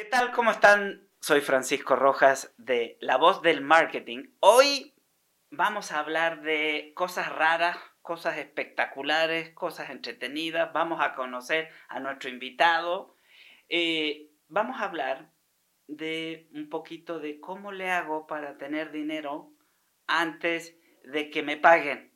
¿Qué tal? ¿Cómo están? Soy Francisco Rojas de La Voz del Marketing. Hoy vamos a hablar de cosas raras, cosas espectaculares, cosas entretenidas. Vamos a conocer a nuestro invitado. Eh, vamos a hablar de un poquito de cómo le hago para tener dinero antes de que me paguen.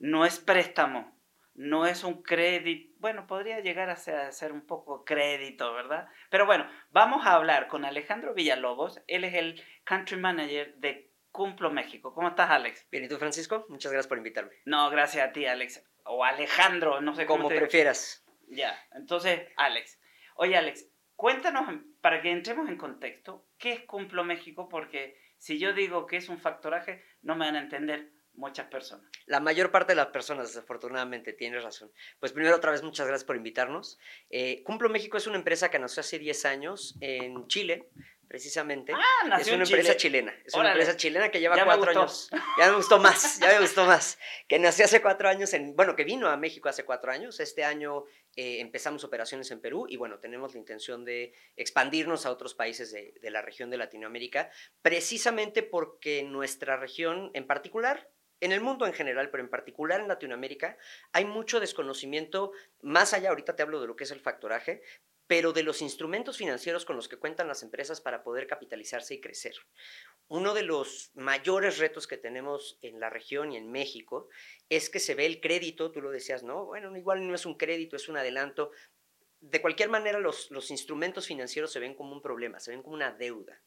No es préstamo, no es un crédito. Bueno, podría llegar a ser, a ser, un poco crédito, ¿verdad? Pero bueno, vamos a hablar con Alejandro Villalobos. Él es el country manager de Cumplo México. ¿Cómo estás, Alex? Bien, ¿y tú, Francisco? Muchas gracias por invitarme. No, gracias a ti, Alex. O Alejandro, no sé cómo. Como te... prefieras. Ya, entonces, Alex. Oye, Alex, cuéntanos, para que entremos en contexto, ¿qué es Cumplo México? Porque si yo digo que es un factoraje, no me van a entender muchas personas. La mayor parte de las personas, desafortunadamente, tienes razón. Pues primero, otra vez, muchas gracias por invitarnos. Eh, Cumplo México es una empresa que nació hace 10 años en Chile, precisamente. Ah, nació es una en empresa Chile. chilena. Es Órale. una empresa chilena que lleva Ya cuatro años. Ya me gustó más, ya me gustó más. Que nació hace cuatro años, en, bueno, que vino a México hace cuatro años. Este año eh, empezamos operaciones en Perú y bueno, tenemos la intención de expandirnos a otros países de, de la región de Latinoamérica, precisamente porque nuestra región en particular en el mundo en general, pero en particular en Latinoamérica, hay mucho desconocimiento, más allá, ahorita te hablo de lo que es el factoraje, pero de los instrumentos financieros con los que cuentan las empresas para poder capitalizarse y crecer. Uno de los mayores retos que tenemos en la región y en México es que se ve el crédito, tú lo decías, no, bueno, igual no es un crédito, es un adelanto. De cualquier manera, los, instrumentos financieros se ven como un problema, se ven como una deuda.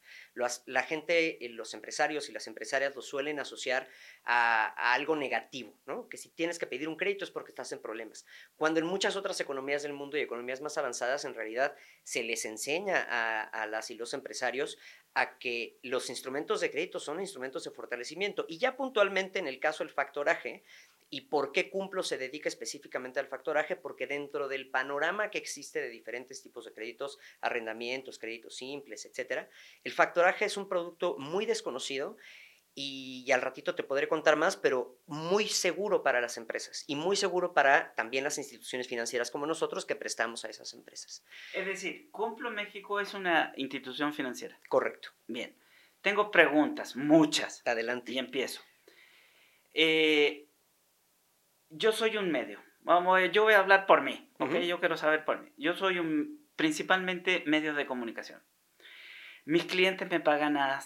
La gente, eh, los empresarios y las empresarias lo suelen asociar a, algo negativo, ¿no? Que si tienes que pedir un crédito es porque estás en problemas. Cuando en muchas otras economías del mundo y economías más avanzadas, en realidad se les enseña a las y los empresarios a que los instrumentos de crédito son instrumentos de fortalecimiento. Y ya puntualmente en el caso del factoraje, ¿Y por qué Cumplo se dedica específicamente al factoraje? Porque dentro del panorama que existe de diferentes tipos de créditos, arrendamientos, créditos simples, etcétera, el factoraje es un producto muy desconocido y, y, al ratito te podré contar más, pero muy seguro para las empresas y muy seguro para también las instituciones financieras como nosotros que prestamos a esas empresas. Es decir, Cumplo México es una institución financiera. Correcto. Bien. Tengo preguntas, muchas. Adelante. Y empiezo. Eh, yo soy un medio. Vamos, yo voy a hablar por mí, ¿ok? Uh -huh. Yo quiero saber por mí. Yo soy un, principalmente medios de comunicación. Mis clientes me pagan a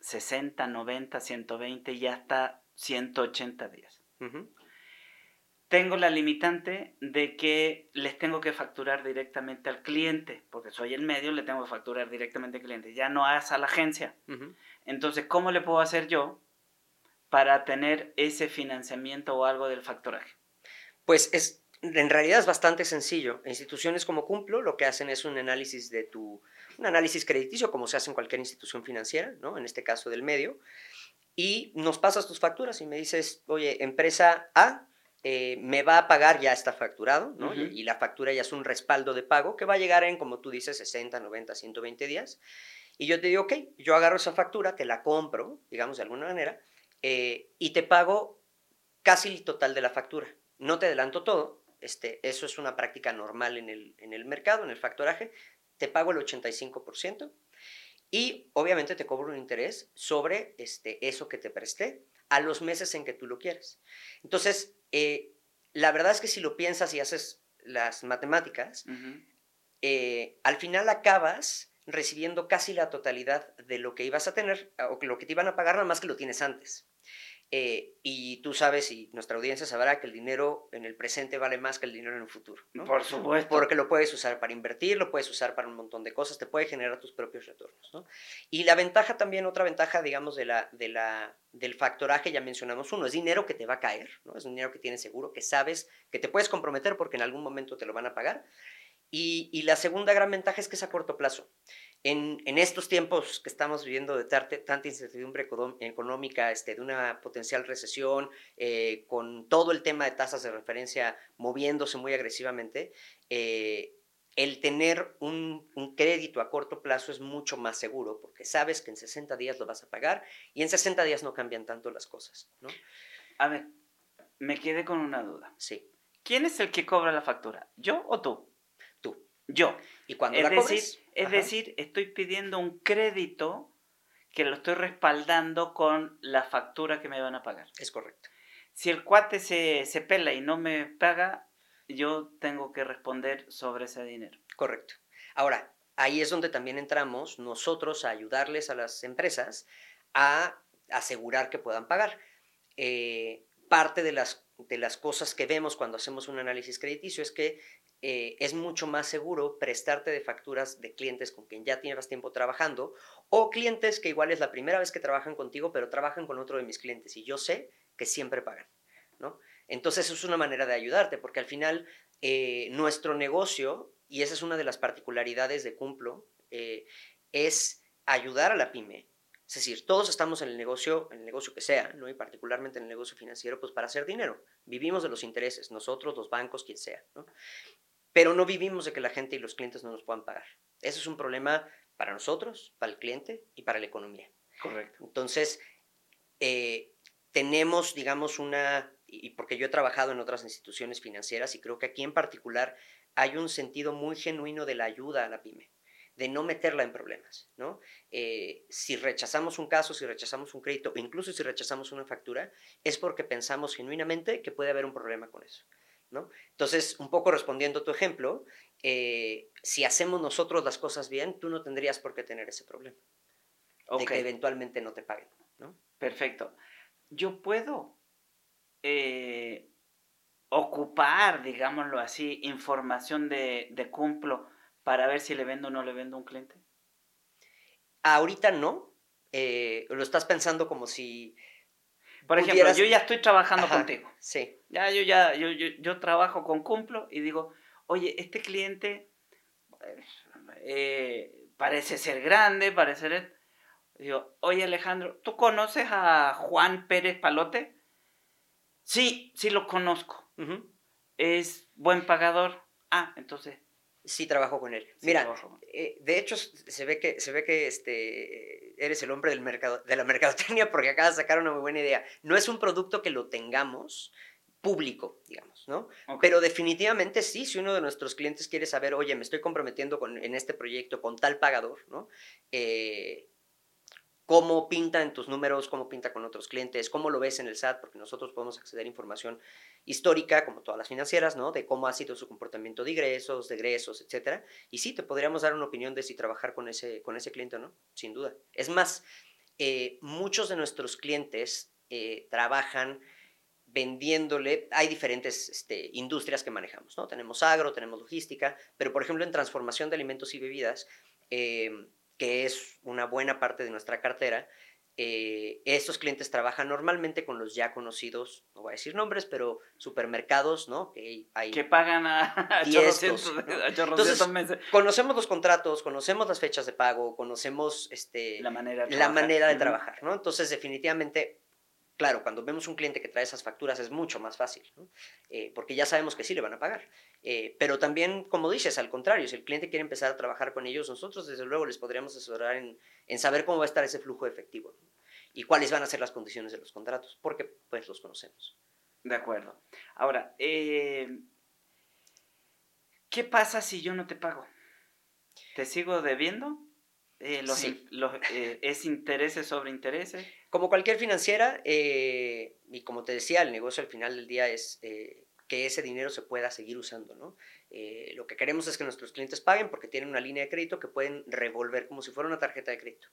60, 90, 120 y hasta 180 días. Uh -huh. Tengo la limitante de que les tengo que facturar directamente al cliente, porque soy el medio, le tengo que facturar directamente al cliente, ya no es a la agencia. Uh -huh. Entonces, ¿cómo le puedo hacer yo para tener ese financiamiento o algo del factoraje? Pues es, en realidad es bastante sencillo. Instituciones como Cumplo lo que hacen es un análisis de tu, un análisis crediticio, como se hace en cualquier institución financiera, ¿no? En este caso del medio, y nos pasas tus facturas y me dices, oye, empresa A, eh, me va a pagar, ya está facturado, ¿no? Uh -huh. y, y la factura ya es un respaldo de pago que va a llegar en, como tú dices, 60, 90, 120 días. Y yo te digo, ok, yo agarro esa factura, te la compro, digamos de alguna manera, eh, y te pago casi el total de la factura. No te adelanto todo, este, eso es una práctica normal en el, en el mercado, en el factoraje, te pago el 85% y obviamente te cobro un interés sobre este, eso que te presté a los meses en que tú lo quieres. Entonces, eh, la verdad es que si lo piensas y haces las matemáticas, eh, al final acabas recibiendo casi la totalidad de lo que ibas a tener o lo que te iban a pagar, nada más que lo tienes antes. Eh, y tú sabes, y nuestra audiencia sabrá que el dinero en el presente vale más que el dinero en el futuro. Por supuesto. Porque lo puedes usar para invertir, lo puedes usar para un montón de cosas, te puede generar tus propios retornos. ¿no? Y la ventaja también, otra ventaja, digamos, de la, de la, del factoraje, ya mencionamos uno, es dinero que te va a caer, ¿no? es dinero que tienes seguro, que sabes que te puedes comprometer porque en algún momento te lo van a pagar. Y, y la segunda gran ventaja es que es a corto plazo. En, en, estos tiempos que estamos viviendo de tanta incertidumbre económica, este, de una potencial recesión, eh, con todo el tema de tasas de referencia moviéndose muy agresivamente, eh, el tener un, un, crédito a corto plazo es mucho más seguro porque sabes que en 60 días lo vas a pagar y en 60 días no cambian tanto las cosas. ¿no? A ver, me quedé con una duda. Sí. ¿Quién es el que cobra la factura? ¿Yo o tú? Yo. ¿Y cuando es la decir, cobres? Es Ajá. decir, estoy pidiendo un crédito que lo estoy respaldando con la factura que me van a pagar. Es correcto. Si el cuate se, se pela y no me paga, yo tengo que responder sobre ese dinero. Correcto. Ahora, ahí es donde también entramos nosotros a ayudarles a las empresas a asegurar que puedan pagar. Eh, parte de las, de las cosas que vemos cuando hacemos un análisis crediticio es que eh, es mucho más seguro prestarte de facturas de clientes con quien ya tienes tiempo trabajando o clientes que igual es la primera vez que trabajan contigo, pero trabajan con otro de mis clientes y yo sé que siempre pagan, ¿no? Entonces es una manera de ayudarte porque al final eh, nuestro negocio, y esa es una de las particularidades de Cumplo, eh, es ayudar a la pyme. Es decir, todos estamos en el negocio, en el negocio que sea, ¿no? y particularmente en el negocio financiero, pues para hacer dinero. Vivimos de los intereses, nosotros, los bancos, quien sea. ¿no? pero no vivimos de que la gente y los clientes no nos puedan pagar. Ese es un problema para nosotros, para el cliente y para la economía. Correcto. Entonces, eh, tenemos, digamos, una, y porque yo he trabajado en otras instituciones financieras y creo que aquí en particular hay un sentido muy genuino de la ayuda a la pyme de no meterla en problemas, ¿no? Eh, si rechazamos un caso, si rechazamos un crédito, incluso si rechazamos una factura, es porque pensamos genuinamente que puede haber un problema con eso. ¿no? Entonces, un poco respondiendo a tu ejemplo, eh, si hacemos nosotros las cosas bien, tú no tendrías por qué tener ese problema. Ok, De que eventualmente no te paguen, ¿no? perfecto. Yo puedo eh, ocupar, digámoslo así, información de, de Cumplo para ver si le vendo o no le vendo a un cliente. Ahorita no. eh, lo estás pensando como si... Por ejemplo, Pudieras- yo ya estoy trabajando Ajá, contigo. Sí, Ya, yo ya, yo, yo, yo trabajo con Cumplo y digo, oye, este cliente eh, parece ser grande, parece ser... Digo, oye Alejandro, ¿tú conoces a Juan Pérez Palote? Sí, sí lo conozco. Es buen pagador. Ah, entonces... sí trabajo con él. sí Mira, eh, de hecho se ve que, se ve que este, eres el hombre del mercado, de la mercadotecnia porque acabas de sacar una muy buena idea. No es un producto que lo tengamos público, digamos, ¿no? Pero definitivamente sí, si uno de nuestros clientes quiere saber, oye, me estoy comprometiendo con, en este proyecto con tal pagador, ¿no? Eh, ¿Cómo pinta en tus números? ¿Cómo pinta con otros clientes? ¿Cómo lo ves en el SAT? Porque nosotros podemos acceder a información histórica, como todas las financieras, ¿no? De cómo ha sido su comportamiento de ingresos, de egresos, etcétera. Y sí, te podríamos dar una opinión de si trabajar con ese, con ese cliente o no, sin duda. Es más, eh, muchos de nuestros clientes eh, trabajan vendiéndole, hay diferentes este, industrias que manejamos, ¿no? Tenemos agro, tenemos logística, pero por ejemplo en transformación de alimentos y bebidas, eh, que es una buena parte de nuestra cartera, eh, estos clientes trabajan normalmente con los ya conocidos, no voy a decir nombres, pero supermercados, ¿no? Que hay, Que pagan a, ¿no? a Entonces, meses. conocemos los contratos, conocemos las fechas de pago, conocemos este, La manera de la trabajar. manera de trabajar, ¿no? Entonces, definitivamente, claro, cuando vemos un cliente que trae esas facturas es mucho más fácil, ¿no? Eh, porque ya sabemos que sí le van a pagar. Eh, pero también, como dices, al contrario, si el cliente quiere empezar a trabajar con ellos, nosotros desde luego les podríamos asesorar en, saber cómo va a estar ese flujo efectivo y cuáles van a ser las condiciones de los contratos, porque pues los conocemos. De acuerdo. Ahora, eh, ¿qué pasa si yo no te pago? ¿Te sigo debiendo? Eh, los Sí. in- los, eh, ¿Es intereses sobre intereses? Como cualquier financiera, eh, y como te decía, el negocio al final del día es que ese dinero se pueda seguir usando, ¿no? Eh, lo que queremos es que nuestros clientes paguen porque tienen una línea de crédito que pueden revolver como si fuera una tarjeta de crédito.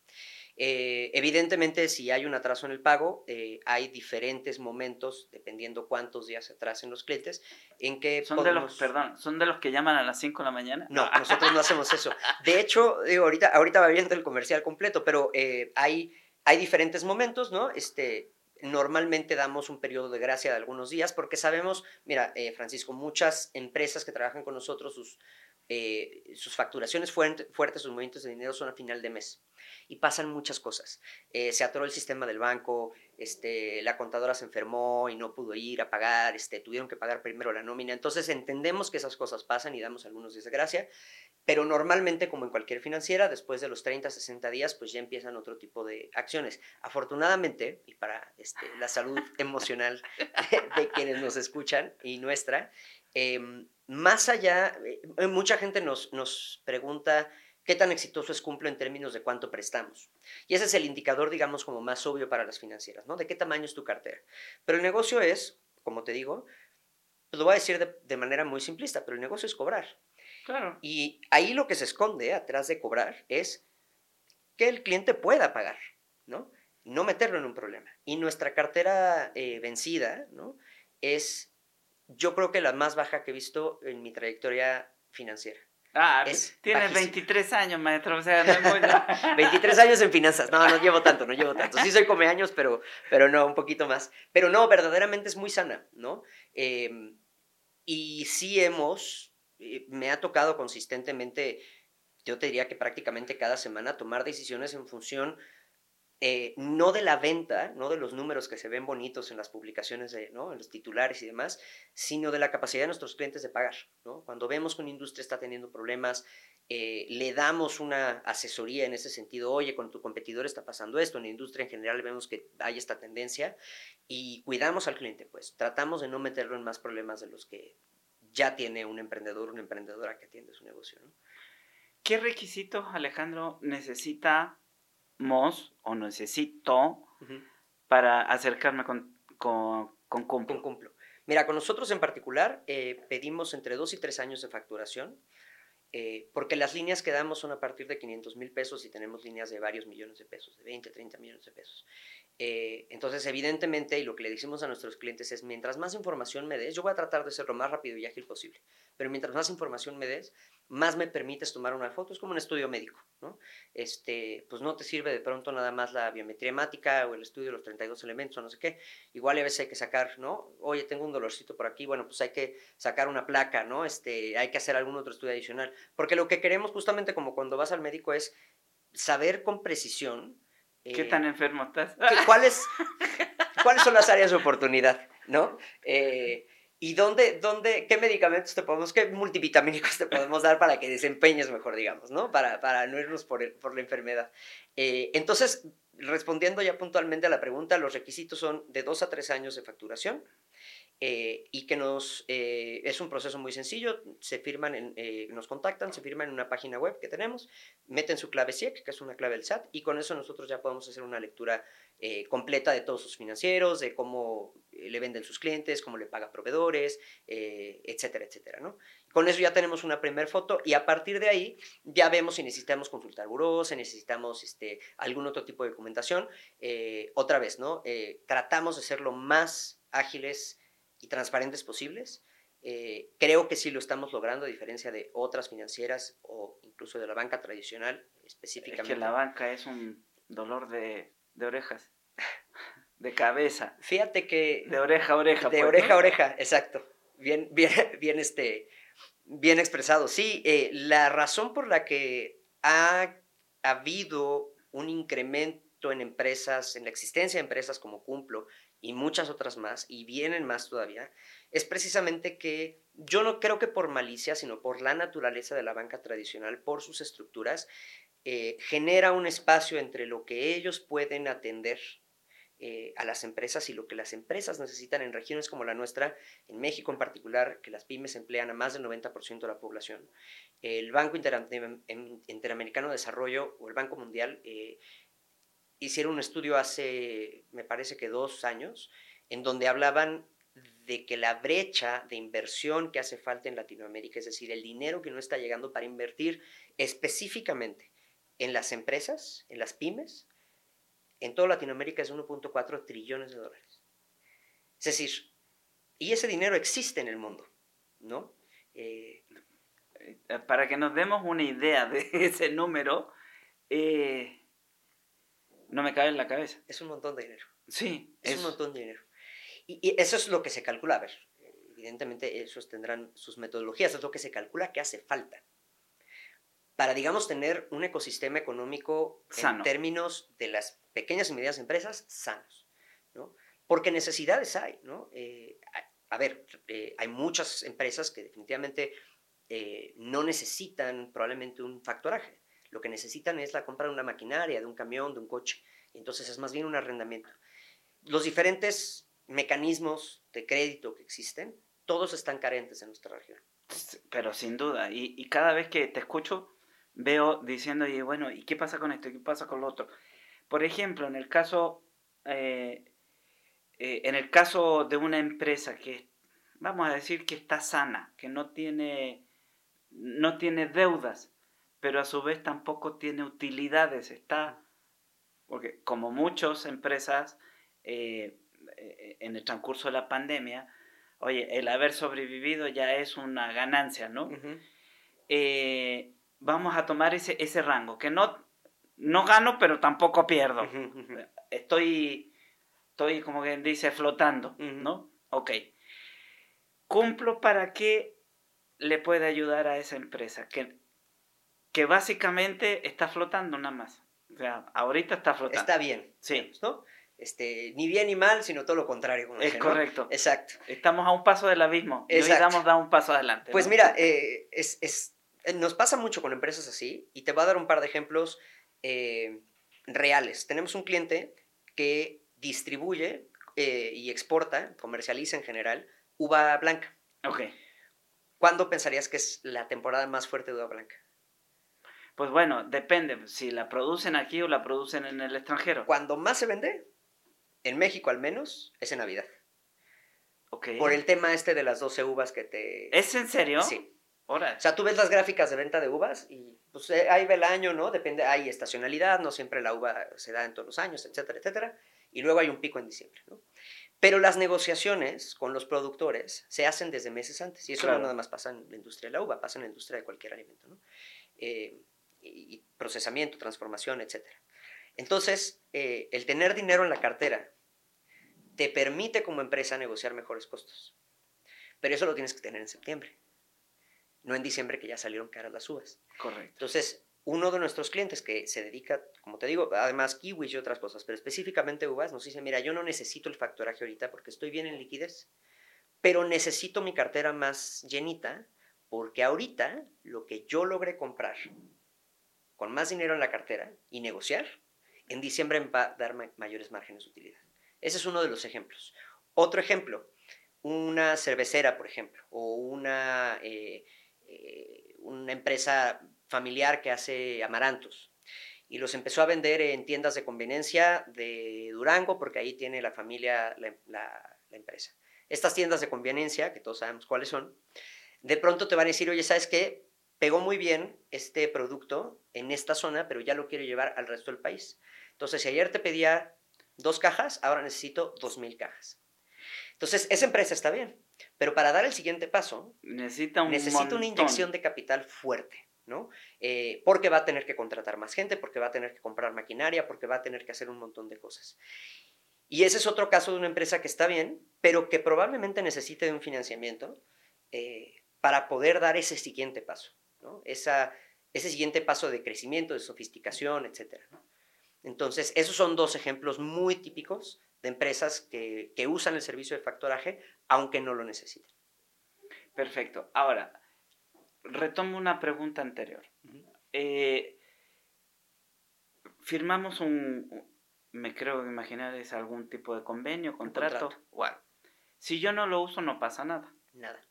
Eh, evidentemente, si hay un atraso en el pago, eh, hay diferentes momentos, dependiendo cuántos días se atrasen los clientes, en que ¿Son, de los, perdón, ¿Son de los que llaman a las 5 de la mañana? No, nosotros no hacemos eso. De hecho, digo, ahorita, ahorita va viendo el comercial completo, pero hay, hay diferentes momentos, ¿no? Este, normalmente damos un periodo de gracia de algunos días porque sabemos, mira, eh, Francisco, muchas empresas que trabajan con nosotros, sus, eh, sus facturaciones fuertes, sus movimientos de dinero son a final de mes. Y pasan muchas cosas. Eh, se atoró el sistema del banco, este, la contadora se enfermó y no pudo ir a pagar, este, tuvieron que pagar primero la nómina. Entonces entendemos que esas cosas pasan y damos algunos días de gracia. Pero normalmente, como en cualquier financiera, después de los 30, 60 días, pues ya empiezan otro tipo de acciones. Afortunadamente, y para este, la salud emocional de, quienes nos escuchan y nuestra, em, más allá, eh, mucha gente nos, nos pregunta qué tan exitoso es Cumplo en términos de cuánto prestamos. Y ese es el indicador, digamos, como más obvio para las financieras, ¿no? De qué tamaño es tu cartera. Pero el negocio es, como te digo, lo voy a decir de, de manera muy simplista, pero el negocio es cobrar. Y ahí lo que se esconde atrás de cobrar es que el cliente pueda pagar, ¿no? No meterlo en un problema. Y nuestra cartera eh, vencida, ¿no? Es, yo creo que la más baja que he visto en mi trayectoria financiera. Ah, es tienes 23 años, maestro, o sea, no es muy... 23 años en finanzas, no, no llevo tanto, no llevo tanto. Sí soy come años, pero, pero no, un poquito más. Pero no, verdaderamente es muy sana, ¿no? Em, y sí hemos eh, me ha tocado consistentemente, yo te diría que prácticamente cada semana, tomar decisiones en función eh, no de la venta, no de los números que se ven bonitos en las publicaciones, ¿no? en los titulares y demás, sino de la capacidad de nuestros clientes de pagar. Cuando vemos que una industria está teniendo problemas, eh, le damos una asesoría en ese sentido, oye, con tu competidor está pasando esto, en la industria en general vemos que hay esta tendencia y cuidamos al cliente, pues tratamos de no meterlo en más problemas de los que ya tiene un emprendedor, una emprendedora que atiende su negocio. ¿Qué requisitos, Alejandro, necesitamos o necesito para acercarme con, con, con Cumplo? Mira, con nosotros en particular eh, pedimos entre dos y tres años de facturación. Eh, porque las líneas que damos son a partir de 500 mil pesos y tenemos líneas de varios millones de pesos, de 20, 30 millones de pesos. Eh, entonces, evidentemente, y lo que le decimos a nuestros clientes es, mientras más información me des, yo voy a tratar de ser lo más rápido y ágil posible, pero mientras más información me des, más me permites tomar una foto, es como un estudio médico, ¿no? Este, pues no te sirve de pronto nada más la biometría hemática o el estudio de los 32 elementos o no sé qué, igual a veces hay que sacar, ¿no? Oye, tengo un dolorcito por aquí, bueno, pues hay que sacar una placa, ¿no? Este, hay que hacer algún otro estudio adicional, porque lo que queremos justamente como cuando vas al médico es saber con precisión ¿Qué tan enfermo estás? ¿cuáles, ¿Cuáles son las áreas de oportunidad? ¿No? Eh, ¿Y dónde, dónde, qué medicamentos te podemos, qué multivitamínicos te podemos dar para que desempeñes mejor, digamos, ¿no? Para, para no irnos por, por la enfermedad. Eh, entonces, respondiendo ya puntualmente a la pregunta, los requisitos son de dos a tres años de facturación, eh, y que nos eh, es un proceso muy sencillo, se firman, en, eh, nos contactan, se firman en una página web que tenemos, meten su clave SIEC, que es una clave del SAT, y con eso nosotros ya podemos hacer una lectura completa de todos sus financieros, de cómo le venden sus clientes, cómo le paga proveedores, etcétera, etcétera, ¿no? Con eso ya tenemos una primera foto y a partir de ahí ya vemos si necesitamos consultar buró, si necesitamos este, algún otro tipo de documentación. otra vez, ¿no? tratamos de ser lo más ágiles, y transparentes posibles. Eh, creo que sí lo estamos logrando, a diferencia de otras financieras o incluso de la banca tradicional específicamente. Es que la banca es un dolor de, de orejas, de cabeza. Fíjate que... De oreja a oreja. De pues, oreja a oreja, exacto. Bien, bien, bien, este, bien expresado. Sí, eh, la razón por la que ha habido un incremento en empresas, en la existencia de empresas como Cumplo y muchas otras más, y vienen más todavía, es precisamente que yo no creo que por malicia, sino por la naturaleza de la banca tradicional, por sus estructuras, eh, genera un espacio entre lo que ellos pueden atender eh, a las empresas y lo que las empresas necesitan en regiones como la nuestra, en México en particular, que las pymes emplean a más del 90% de la población. El Banco Interamericano de Desarrollo o el Banco Mundial eh, hicieron un estudio hace, me parece que dos años, en donde hablaban de que la brecha de inversión que hace falta en Latinoamérica, es decir, el dinero que no está llegando para invertir específicamente en las empresas, en las pymes, en toda Latinoamérica es 1.4 trillones de dólares. Es decir, y ese dinero existe en el mundo, ¿no? Eh, para que nos demos una idea de ese número, eh, no me cabe en la cabeza. Es un montón de dinero. Sí. Es, un montón de dinero. Y, eso es lo que se calcula. A ver, evidentemente esos tendrán sus metodologías, es lo que se calcula que hace falta. Para, digamos, tener un ecosistema económico en términos de las pequeñas y medianas empresas sanos, ¿no? Porque necesidades hay, ¿no? Eh, a, ver, eh, hay muchas empresas que definitivamente eh, no necesitan probablemente un factoraje lo que necesitan es la compra de una maquinaria, de un camión, de un coche. entonces es más bien un arrendamiento. Los diferentes mecanismos de crédito que existen, todos están carentes en nuestra región. Pero sin duda, y, cada vez que te escucho, veo diciendo, bueno, ¿y qué pasa con esto? ¿Qué pasa con lo otro? Por ejemplo, en el caso, eh, eh, en el caso de una empresa que, vamos a decir que está sana, que no tiene, no tiene deudas, pero a su vez tampoco tiene utilidades. Está, porque como muchas empresas eh, eh, en el transcurso de la pandemia, oye, el haber sobrevivido ya es una ganancia, ¿no? Eh, vamos a tomar ese, ese rango, que no, no gano, pero tampoco pierdo. Estoy, estoy, como quien dice, flotando, ¿no? Ok. Cumplo para que le pueda ayudar a esa empresa, que que básicamente está flotando nada más. O sea, ahorita está flotando. Está bien. Sí. ¿no? Este, ni bien ni mal, sino todo lo contrario. es correcto. Exacto. Estamos a un paso del abismo. Y hoy damos un paso adelante. Pues mira, eh, es, es, eh, nos pasa mucho con empresas así y te voy a dar un par de ejemplos eh, reales. Tenemos un cliente que distribuye y exporta, comercializa en general, uva blanca. Ok. ¿Cuándo pensarías que es la temporada más fuerte de uva blanca? Pues bueno, depende si la producen aquí o la producen en el extranjero. Cuando más se vende, en México al menos, es en Navidad. Ok. Por el tema este de las 12 uvas que te... ¿Es en serio? Sí. Ahora. O sea, tú ves las gráficas de venta de uvas y pues eh, ahí ve el año, ¿no? Depende, hay estacionalidad, no siempre la uva se da en todos los años, etcétera, etcétera. Y luego hay un pico en diciembre, ¿no? Pero las negociaciones con los productores se hacen desde meses antes. Y eso no nada más pasa en la industria de la uva, pasa en la industria de cualquier alimento, ¿no? Eh, y procesamiento, transformación, etc. Entonces, eh, el tener dinero en la cartera te permite como empresa negociar mejores costos. Pero eso lo tienes que tener en septiembre, no en diciembre que ya salieron caras las uvas. Correcto. Entonces, uno de nuestros clientes que se dedica, como te digo, además kiwis y otras cosas, pero específicamente uvas, nos dice, mira, yo no necesito el factoraje ahorita porque estoy bien en liquidez, pero necesito mi cartera más llenita porque ahorita lo que yo logré comprar con más dinero en la cartera y negociar, en diciembre va a dar mayores márgenes de utilidad. Ese es uno de los ejemplos. Otro ejemplo, una cervecera, por ejemplo, o una, eh, eh, una empresa familiar que hace amarantos y los empezó a vender en tiendas de conveniencia de Durango, porque ahí tiene la familia la, la, empresa. Estas tiendas de conveniencia, que todos sabemos cuáles son, de pronto te van a decir, oye, ¿sabes qué? Pegó muy bien este producto en esta zona, pero ya lo quiero llevar al resto del país. Entonces, si ayer te pedía dos cajas, ahora necesito dos mil cajas. Entonces, esa empresa está bien, pero para dar el siguiente paso, necesita, necesita una inyección de capital fuerte, ¿no? Eh, porque va a tener que contratar más gente, porque va a tener que comprar maquinaria, porque va a tener que hacer un montón de cosas. Y ese es otro caso de una empresa que está bien, pero que probablemente necesite de un financiamiento eh, para poder dar ese siguiente paso ese siguiente paso de crecimiento, de sofisticación, etc. Entonces, esos son dos ejemplos muy típicos de empresas que, usan el servicio de factoraje, aunque no lo necesiten. Perfecto. Ahora, retomo una pregunta anterior. Eh, firmamos un, me creo imaginar es algún tipo de convenio, contrato. contrato. Si yo no lo uso, no pasa nada. Nada.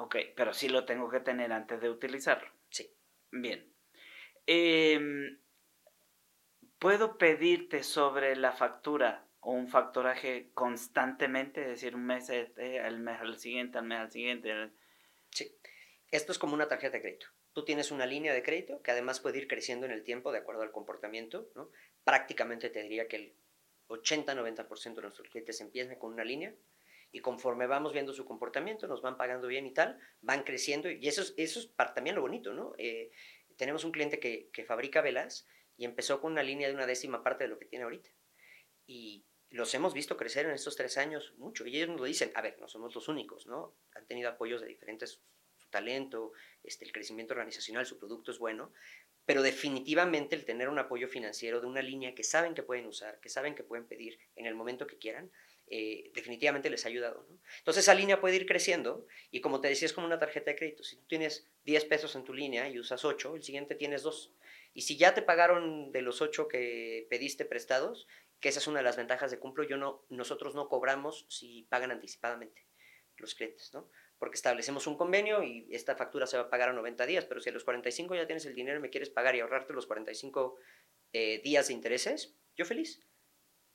Ok, pero sí lo tengo que tener antes de utilizarlo. Sí. Bien. Em, ¿Puedo pedirte sobre la factura o un factoraje constantemente, es decir, un mes este, al mes al siguiente, al mes al siguiente. Sí, esto es como una tarjeta de crédito. Tú tienes una línea de crédito que además puede ir creciendo en el tiempo de acuerdo al comportamiento. ¿no? Prácticamente te diría que el 80-90% de nuestros clientes empiezan con una línea y conforme vamos viendo su comportamiento, nos van pagando bien y tal, van creciendo y eso es, eso es también lo bonito, ¿no? Eh, tenemos un cliente que, que fabrica velas y empezó con una línea de una décima parte de lo que tiene ahorita. Y los hemos visto crecer en estos tres años mucho. Y ellos nos lo dicen, a ver, no somos los únicos, ¿no? Han tenido apoyos de diferentes, su talento, este, el crecimiento organizacional, su producto es bueno, pero definitivamente el tener un apoyo financiero de una línea que saben que pueden usar, que saben que pueden pedir en el momento que quieran, eh, definitivamente les ha ayudado. Entonces esa línea puede ir creciendo y como te decía, es como una tarjeta de crédito. Si tú tienes 10 pesos en tu línea y usas 8, el siguiente tienes 2. Y si ya te pagaron de los 8 que pediste prestados, que esa es una de las ventajas de Cumplo, yo no, nosotros no cobramos si pagan anticipadamente los clientes, ¿no? Porque establecemos un convenio y esta factura se va a pagar a 90 días, pero si a los 45 ya tienes el dinero y me quieres pagar y ahorrarte los 45 eh, días de intereses, yo feliz,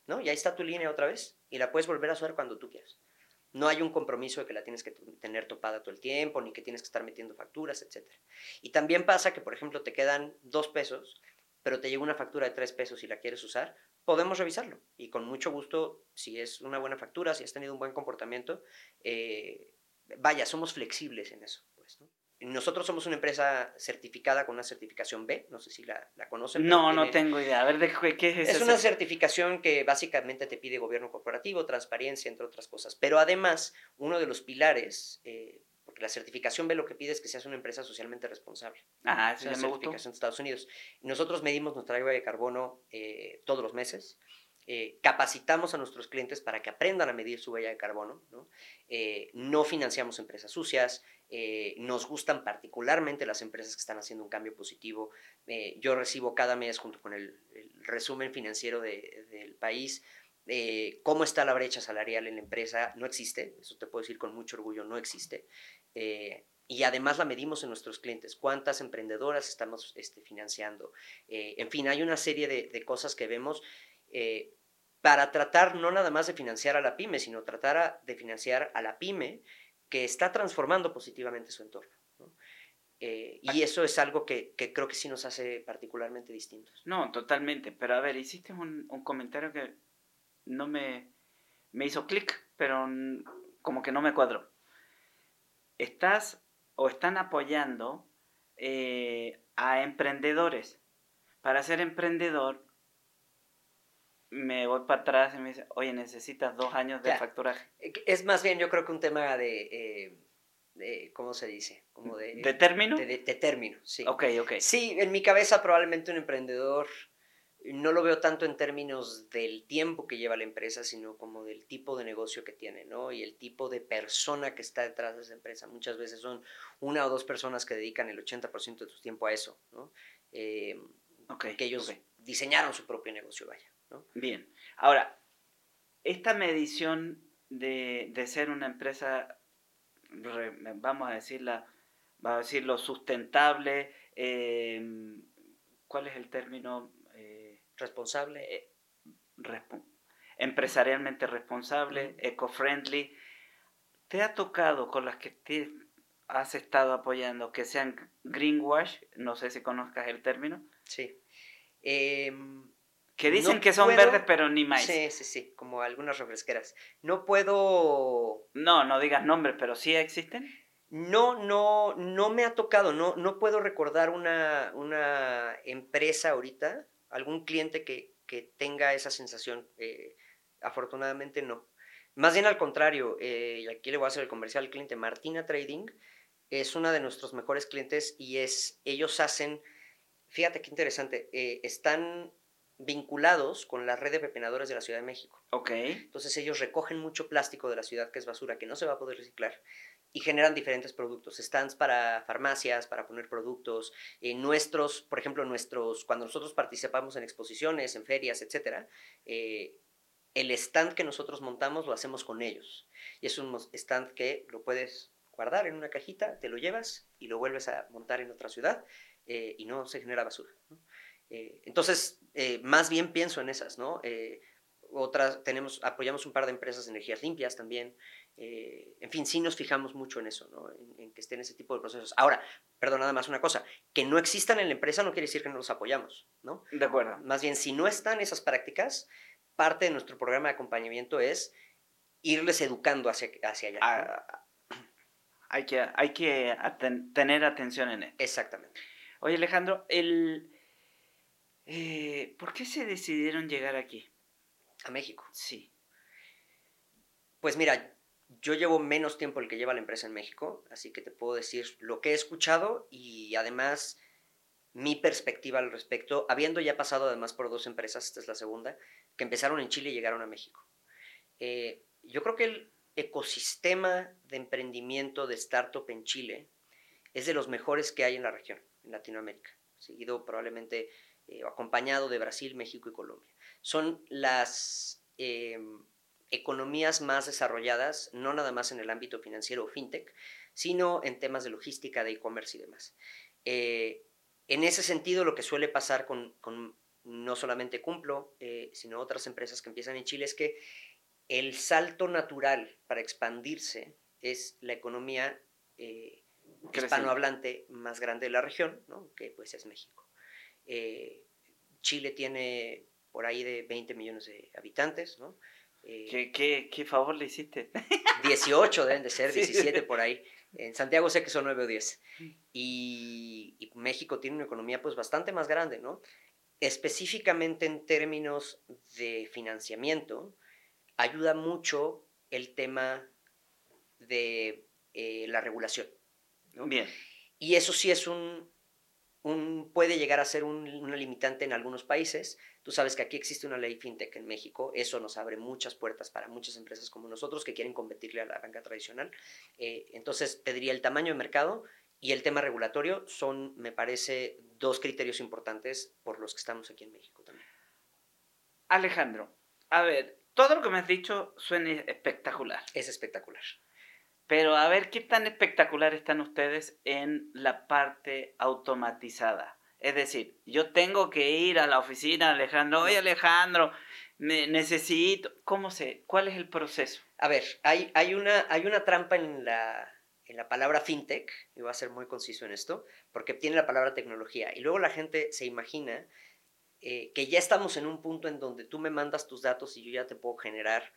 ¿no? Y ahí está tu línea otra vez y la puedes volver a usar cuando tú quieras. No hay un compromiso de que la tienes que tener topada todo el tiempo, ni que tienes que estar metiendo facturas, etc. Y también pasa que, por ejemplo, te quedan dos pesos, pero te llega una factura de tres pesos y la quieres usar, podemos revisarlo. Y con mucho gusto, si es una buena factura, si has tenido un buen comportamiento, eh, vaya, somos flexibles en eso. Nosotros somos una empresa certificada con una certificación B, no sé si la, la conocen. No, no tengo idea. A ver, ¿de qué es Es una certificación que básicamente te pide gobierno corporativo, transparencia, entre otras cosas. Pero además, uno de los pilares, eh, porque la certificación B lo que pide es que seas una empresa socialmente responsable. Ah, eso es una certificación de Estados Unidos. Nosotros medimos nuestra huella de carbono eh, todos los meses. Eh, capacitamos a nuestros clientes para que aprendan a medir su huella de carbono. No, eh, financiamos empresas sucias, eh, nos gustan particularmente las empresas que están haciendo un cambio positivo. yo recibo cada mes, junto con el, resumen financiero de, del país, cómo está la brecha salarial en la empresa. No existe, eso te puedo decir con mucho orgullo, no existe. y además la medimos en nuestros clientes, cuántas emprendedoras estamos este, financiando. en fin, hay una serie de cosas que vemos eh, para tratar no nada más de financiar a la pyme, sino tratar de financiar a la pyme que está transformando positivamente su entorno. Eh, y eso es algo que, creo que sí nos hace particularmente distintos. No, totalmente. Pero a ver, hiciste un, comentario que no me, me hizo clic, pero como que no me cuadró. Estás o están apoyando eh, a emprendedores. Para ser emprendedor me voy para atrás y me dice, oye, necesitas dos años de facturaje. Eh, es más bien, yo creo que un tema de, eh, ¿cómo se dice? Como de, ¿De término? De, término, sí. Ok, ok. Sí, en mi cabeza probablemente un emprendedor no lo veo tanto en términos del tiempo que lleva la empresa, sino como del tipo de negocio que tiene, ¿no? Y el tipo de persona que está detrás de esa empresa. Muchas veces son una o dos personas que dedican el 80% de su tiempo a eso, ¿no? Eh, que ellos diseñaron su propio negocio, vaya. Bien. Ahora, esta medición de, ser una empresa, vamos a decirla, vamos a decirlo, sustentable, em, ¿cuál es el término? Eh, responsable. Eh, empresarialmente responsable, eco-friendly. ¿Te ha tocado con las que te has estado apoyando que sean greenwash? No sé si conozcas el término. Sí. Em, que dicen que son verdes, pero ni más. Sí, sí, sí, como algunas refresqueras. No puedo... No, no digas nombres, pero sí existen. No, no, no me ha tocado, no, no puedo recordar una, una empresa ahorita, algún cliente que, que tenga esa sensación. Eh, afortunadamente no. Más bien al contrario, eh, y aquí le voy a hacer el comercial al cliente, Martina Trading es una de nuestros mejores clientes y es, ellos hacen, fíjate qué interesante, eh, están vinculados con la red de pepenadores de la Ciudad de México. Ok. Entonces ellos recogen mucho plástico de la ciudad que es basura, que no se va a poder reciclar, y generan diferentes productos, stands para farmacias, para poner productos, eh, nuestros, por ejemplo, nuestros, cuando nosotros participamos en exposiciones, en ferias, etcétera, eh, el stand que nosotros montamos lo hacemos con ellos. Y es un stand que lo puedes guardar en una cajita, te lo llevas y lo vuelves a montar en otra ciudad eh, y no se genera basura. ¿no? Eh, entonces, eh, más bien pienso en esas, ¿no? Eh, otras, tenemos, apoyamos un par de empresas de energías limpias también. En fin, sí nos fijamos mucho en eso, ¿no? en, que estén ese tipo de procesos. Ahora, perdón, nada más una cosa, que no existan en la empresa no quiere decir que no los apoyamos, ¿no? De acuerdo. Más bien, si no están esas prácticas, parte de nuestro programa de acompañamiento es irles educando hacia, hacia allá. Ah, hay que, hay que tener atención en él. Exactamente. Oye, Alejandro, el, eh, ¿por qué se decidieron llegar aquí? A México. Sí. Pues mira, yo llevo menos tiempo el que lleva la empresa en México, así que te puedo decir lo que he escuchado y además mi perspectiva al respecto, habiendo ya pasado además por dos empresas, esta es la segunda, que empezaron en Chile y llegaron a México. Eh, yo creo que el ecosistema de emprendimiento de startup en Chile es de los mejores que hay en la región, en Latinoamérica, seguido probablemente eh, acompañado de Brasil, México y Colombia. Son las eh, economías más desarrolladas, no nada más en el ámbito financiero o fintech, sino en temas de logística, de e-commerce y demás. Eh, en ese sentido, lo que suele pasar con, no solamente Cumplo, sino otras empresas que empiezan en Chile, es que el salto natural para expandirse es la economía hispanohablante más grande de la región, que pues es México. Eh, Chile tiene por ahí de 20 millones de habitantes, ¿no? Eh, ¿Qué, favor le hiciste? 18 deben de ser, 17 por ahí. En Santiago sé que son 9 o 10. Y, y, México tiene una economía pues bastante más grande, ¿no? Específicamente en términos de financiamiento, ayuda mucho el tema de eh, la regulación. Bien. Y eso sí es un, puede llegar a ser un, una limitante en algunos países. Tú sabes que aquí existe una ley fintech en México, eso nos abre muchas puertas para muchas empresas como nosotros que quieren competirle a la banca tradicional. Eh, entonces, te diría el tamaño de mercado y el tema regulatorio son, me parece, dos criterios importantes por los que estamos aquí en México también. Alejandro, a ver, todo lo que me has dicho suena espectacular. Es espectacular. Pero a ver qué tan espectacular están ustedes en la parte automatizada. Es decir, yo tengo que ir a la oficina, Alejandro, oye Alejandro, me necesito, ¿cómo sé? ¿Cuál es el proceso? A ver, hay, una, hay una trampa en la, en la palabra fintech, y voy a ser muy conciso en esto, porque tiene la palabra tecnología, y luego la gente se imagina eh, que ya estamos en un punto en donde tú me mandas tus datos y yo ya te puedo generar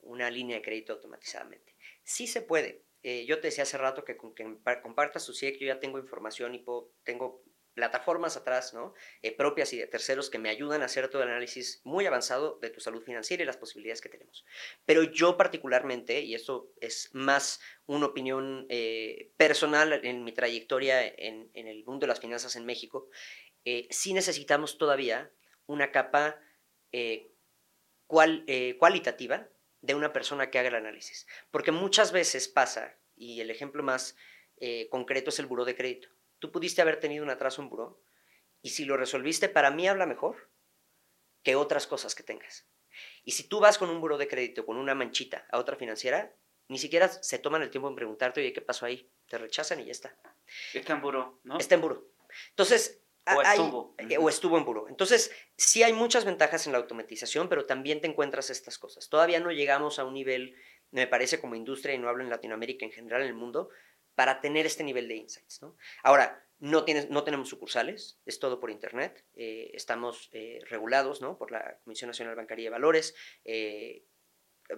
una línea de crédito automatizadamente. Sí se puede. Eh, yo te decía hace rato que con que compartas tu CIEC yo ya tengo información y tengo plataformas atrás, ¿no? Eh, propias y de terceros que me ayudan a hacer todo el análisis muy avanzado de tu salud financiera y las posibilidades que tenemos. Pero yo particularmente, y esto es más una opinión eh, personal en mi trayectoria en, el mundo de las finanzas en México, sí necesitamos todavía una capa cual, cualitativa de una persona que haga el análisis. Porque muchas veces pasa, y el ejemplo más eh, concreto es el buró de crédito. Tú pudiste haber tenido un atraso en buró, y si lo resolviste, para mí habla mejor que otras cosas que tengas. Y si tú vas con un buró de crédito, con una manchita a otra financiera, ni siquiera se toman el tiempo en preguntarte, oye, ¿qué pasó ahí? Te rechazan y ya está. Está en buró, ¿no? Está en buró. Entonces, o estuvo. Eh, o estuvo en buró. Entonces, sí hay muchas ventajas en la automatización, pero también te encuentras estas cosas. Todavía no llegamos a un nivel, me parece, como industria, y no hablo en Latinoamérica, en general en el mundo, para tener este nivel de insights. ¿no? Ahora, no, tienes, no tenemos sucursales, es todo por Internet. Eh, estamos eh, regulados ¿no? por la Comisión Nacional Bancaria de Valores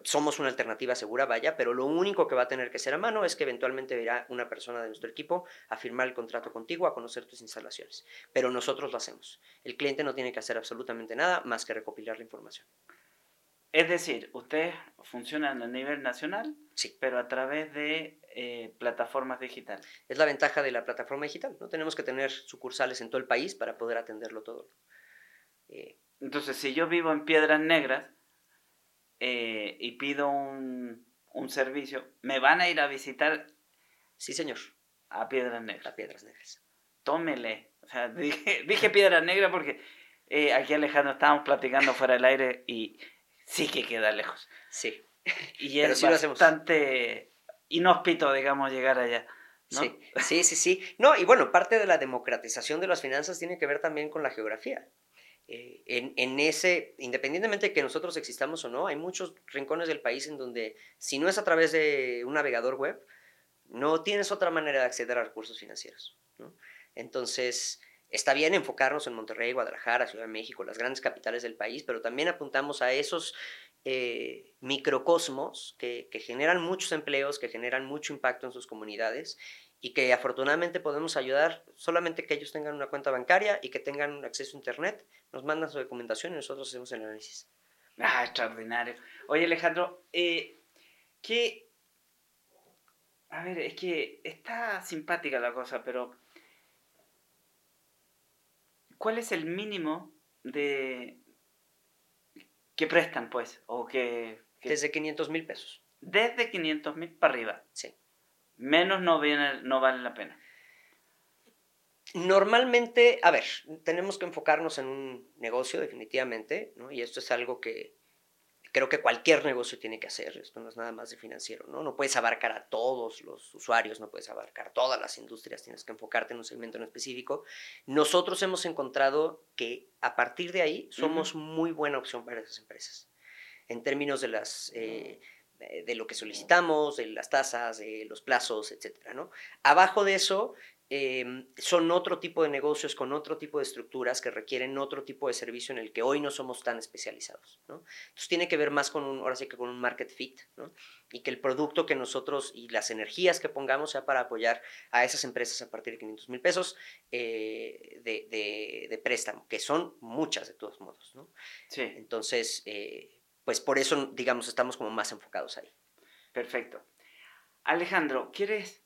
somos una alternativa segura, vaya, pero lo único que va a tener que ser a mano es que eventualmente verá una persona de nuestro equipo a firmar el contrato contigo, a conocer tus instalaciones. Pero nosotros lo hacemos. El cliente no tiene que hacer absolutamente nada más que recopilar la información. Es decir, ustedes funcionan a nivel nacional, sí. pero a través de eh, plataformas digitales. Es la ventaja de la plataforma digital. No tenemos que tener sucursales en todo el país para poder atenderlo todo. Eh, Entonces, si yo vivo en Piedras Negras, eh, y pido un, un, servicio, ¿me van a ir a visitar? Sí, señor. A Piedras Negras. A Piedras Negras. Tómele. O sea, dije, dije Piedras Negras porque eh, aquí Alejandro estábamos platicando fuera del aire y sí que queda lejos. Sí. Y es bastante inhóspito, digamos, llegar allá. Sí, sí, sí, sí. No, y bueno, parte de la democratización de las finanzas tiene que ver también con la geografía. Eh, en, ese, independientemente de que nosotros existamos o no, hay muchos rincones del país en donde si no es a través de un navegador web, no tienes otra manera de acceder a recursos financieros. Entonces, está bien enfocarnos en Monterrey, Guadalajara, Ciudad de México, las grandes capitales del país, pero también apuntamos a esos eh, microcosmos que, que, generan muchos empleos, que generan mucho impacto en sus comunidades y que afortunadamente podemos ayudar solamente que ellos tengan una cuenta bancaria y que tengan acceso a Internet, nos mandan su documentación y nosotros hacemos el análisis. Ah, extraordinario. Oye Alejandro, eh, ¿qué... A ver, es que está simpática la cosa, pero ¿cuál es el mínimo de que prestan, pues? O que, Desde 500 mil pesos. Desde 500 mil para arriba. Sí. Menos no, viene, no vale la pena. Normalmente, a ver, tenemos que enfocarnos en un negocio definitivamente, ¿no? Y esto es algo que creo que cualquier negocio tiene que hacer, esto no es nada más de financiero, ¿no? No puedes abarcar a todos los usuarios, no puedes abarcar todas las industrias, tienes que enfocarte en un segmento en específico. Nosotros hemos encontrado que a partir de ahí somos muy buena opción para esas empresas, en términos de las... Eh, de lo que solicitamos, de las tasas, de los plazos, etcétera, ¿no? Abajo de eso Em, son otro tipo de negocios con otro tipo de estructuras que requieren otro tipo de servicio en el que hoy no somos tan especializados. ¿no? Entonces tiene que ver más con un, ahora sí que con un market fit ¿no? y que el producto que nosotros y las energías que pongamos sea para apoyar a esas empresas a partir de 500 mil pesos eh, de, de, préstamo, que son muchas de todos modos. ¿no? Sí. Entonces, eh, pues por eso, digamos, estamos como más enfocados ahí. Perfecto. Alejandro, ¿quieres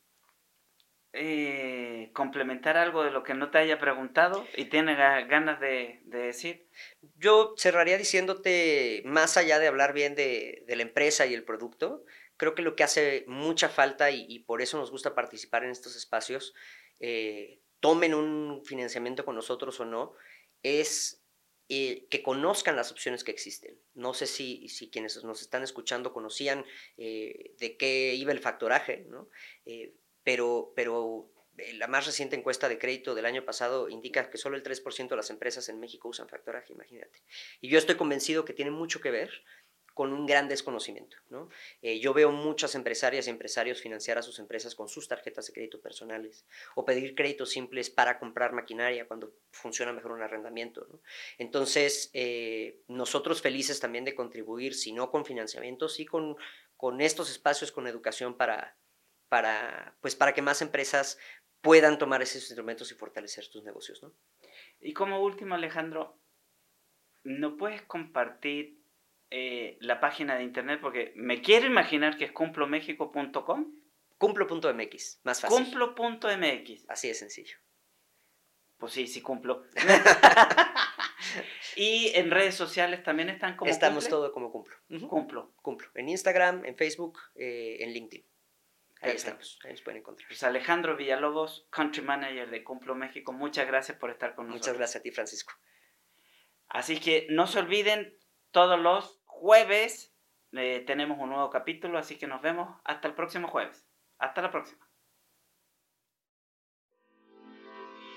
eh, complementar algo de lo que no te haya preguntado y tienes ganas de, decir? Yo cerraría diciéndote, más allá de hablar bien de, la empresa y el producto, creo que lo que hace mucha falta y, por eso nos gusta participar en estos espacios, eh, tomen un financiamiento con nosotros o no, es eh, que conozcan las opciones que existen. No sé si, si quienes nos están escuchando conocían de qué iba el factoraje, ¿no? pero, pero eh, la más reciente encuesta de crédito del año pasado indica que solo el 3% de las empresas en México usan factoraje, imagínate. Y yo estoy convencido que tiene mucho que ver con un gran desconocimiento. ¿no? Eh, yo veo muchas empresarias y empresarios financiar a sus empresas con sus tarjetas de crédito personales o pedir créditos simples para comprar maquinaria cuando funciona mejor un arrendamiento. Entonces, eh, nosotros felices también de contribuir, si no con financiamiento, sí con, con estos espacios, con educación para, para, pues, para que más empresas puedan tomar esos instrumentos y fortalecer sus negocios. ¿no? Y como último, Alejandro, ¿no puedes compartir eh, la página de internet? Porque me quiero imaginar que es cumplomexico.com. Cumplo.mx, más fácil. Cumplo.mx. Así de sencillo. Pues sí, sí cumplo. y en redes sociales también están como Estamos todo como cumplo. Cumplo. Cumplo. En Instagram, en Facebook, eh, en LinkedIn. Ahí estamos, ahí nos pueden encontrar. Pues Alejandro Villalobos, Country Manager de Cumplo México, muchas gracias por estar con nosotros. Muchas gracias a ti, Francisco. Así que no se olviden, todos los jueves eh, tenemos un nuevo capítulo, así que nos vemos hasta el próximo jueves. Hasta la próxima.